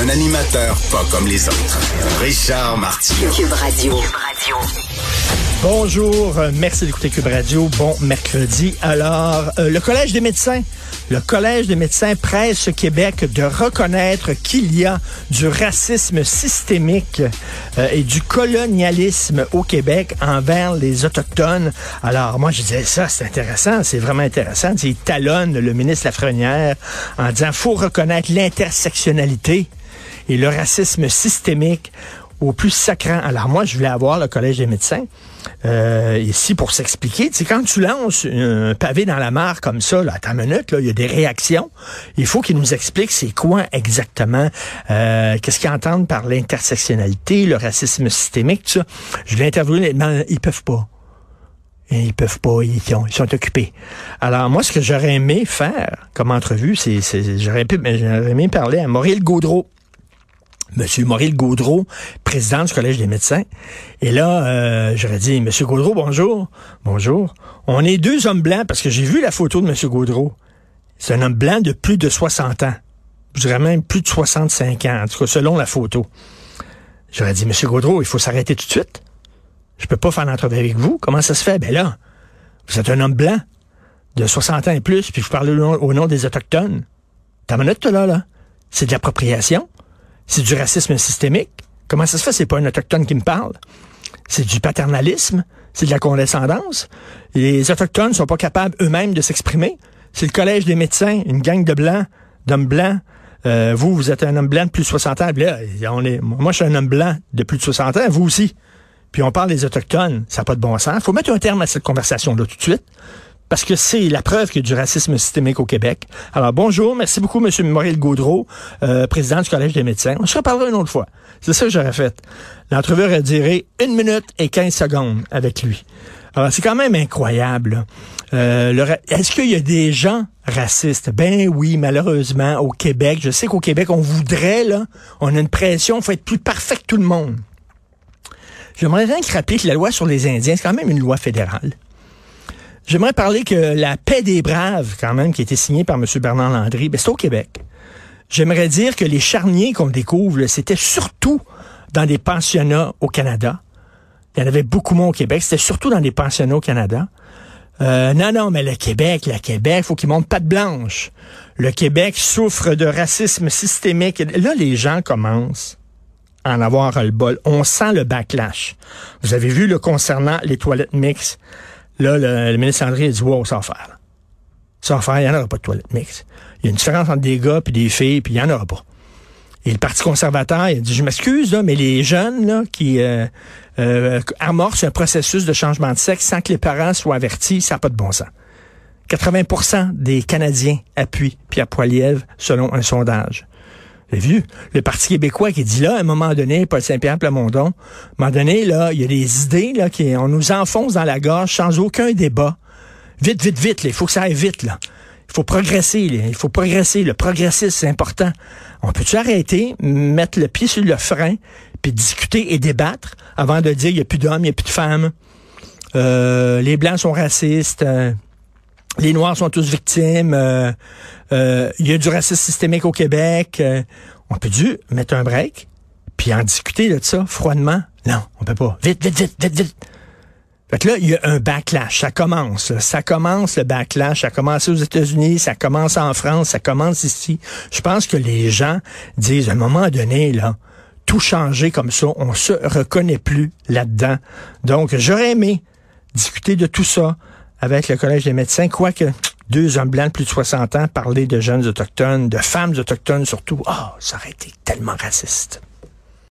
Un animateur pas comme les autres. Richard Martineau. Cube Radio. Bonjour, euh, merci d'écouter Cube Radio. Bon mercredi. Alors, euh, le Collège des médecins. Le Collège des médecins presse Québec de reconnaître qu'il y a du racisme systémique euh, et du colonialisme au Québec envers les Autochtones. Alors, moi, je disais ça, c'est intéressant, c'est vraiment intéressant. Il talonne le ministre Lafrenière en disant faut reconnaître l'intersectionnalité et le racisme systémique au plus sacrant. Alors moi, je voulais avoir le Collège des médecins euh, ici pour s'expliquer. Tu sais, quand tu lances un pavé dans la mare comme ça, là, à ta minute, là, il y a des réactions. Il faut qu'ils nous expliquent c'est quoi exactement, euh, qu'est-ce qu'ils entendent par l'intersectionnalité, le racisme systémique, tout ça. Je l'ai interviewé, mais ils peuvent pas. Ils peuvent pas, ils sont, occupés. Alors moi, ce que j'aurais aimé faire comme entrevue, c'est, j'aurais aimé parler à Maurice Gaudreau. Monsieur Maurice Gaudreau, président du Collège des médecins. Et là, euh, j'aurais dit, Monsieur Gaudreau, bonjour. Bonjour. On est deux hommes blancs parce que j'ai vu la photo de Monsieur Gaudreau. C'est un homme blanc de plus de 60 ans. Je dirais même plus de 65 ans, en tout cas selon la photo. J'aurais dit, Monsieur Gaudreau, il faut s'arrêter tout de suite. Je peux pas faire l'entrevue avec vous. Comment ça se fait? Ben là, vous êtes un homme blanc de 60 ans et plus, puis vous parlez au nom, des Autochtones. T'as minute, là, là? C'est de l'appropriation? C'est du racisme systémique. Comment ça se fait? C'est pas un Autochtone qui me parle. C'est du paternalisme. C'est de la condescendance. Les Autochtones sont pas capables eux-mêmes de s'exprimer. C'est le Collège des médecins, une gang de blancs, d'hommes blancs. Euh, vous, vous êtes un homme blanc de plus de 60 ans. Là, on est, moi, je suis un homme blanc de plus de 60 ans. Vous aussi. Puis on parle des Autochtones. Ça n'a pas de bon sens. faut mettre un terme à cette conversation-là tout de suite. Parce que c'est la preuve qu'il y a du racisme systémique au Québec. Alors bonjour, merci beaucoup, Monsieur Maurice Gaudreau, euh, président du Collège des médecins. On se reparlera une autre fois. C'est ça que j'aurais fait. L'entrevue aurait duré une minute et 15 secondes avec lui. Alors c'est quand même incroyable. là. Euh, Est-ce qu'il y a des gens racistes? Ben oui, malheureusement, au Québec. Je sais qu'au Québec, on voudrait, là, on a une pression, il faut être plus parfait que tout le monde. J'aimerais bien rappeler que la loi sur les Indiens, c'est quand même une loi fédérale. J'aimerais parler que la paix des braves, quand même, qui a été signée par M. Bernard Landry, ben, c'est au Québec. J'aimerais dire que les charniers qu'on découvre, c'était surtout dans des pensionnats au Canada. Il y en avait beaucoup moins au Québec. C'était surtout dans des pensionnats au Canada. Euh, non, non, mais le Québec, le Québec, faut qu'il monte patte blanche. Le Québec souffre de racisme systémique. Là, les gens commencent à en avoir le bol. On sent le backlash. Vous avez vu, le concernant les toilettes mixtes, là, le, le ministre André a dit, wow, va faire. va faire, il n'y en aura pas de toilettes mixtes. Il y a une différence entre des gars puis des filles, puis il n'y en aura pas. Et le Parti conservateur, il dit, je m'excuse, mais les jeunes là, qui euh, euh, amorcent un processus de changement de sexe sans que les parents soient avertis, ça n'a pas de bon sens. 80% des Canadiens appuient Pierre Poilievre selon un sondage. Avez vu? Le Parti québécois qui dit là, à un moment donné, Paul Saint-Pierre Plamondon, à un moment donné, là, il y a des idées, là, qui, on nous enfonce dans la gorge sans aucun débat. Vite, vite, vite, il faut que ça aille vite, là. Il faut progresser, il faut progresser. Le progressisme, c'est important. On peut-tu arrêter, mettre le pied sur le frein, puis discuter et débattre avant de dire il n'y a plus d'hommes, il n'y a plus de femmes, euh, les Blancs sont racistes, euh, les Noirs sont tous victimes, euh, euh, il y a du racisme systémique au Québec. euh, on peut dû mettre un break, puis en discuter de ça froidement. Non, on peut pas. Vite, vite, vite, vite, vite. Fait que là, il y a un backlash. Ça commence. Ça commence le backlash. Ça a commencé aux États-Unis, ça commence en France, ça commence ici. Je pense que les gens disent à un moment donné, là, tout changer comme ça, on se reconnaît plus là-dedans. Donc, j'aurais aimé discuter de tout ça avec le Collège des médecins, quoique deux hommes blancs de plus de 60 ans parler de jeunes autochtones, de femmes autochtones surtout. Ah, ça aurait été tellement raciste.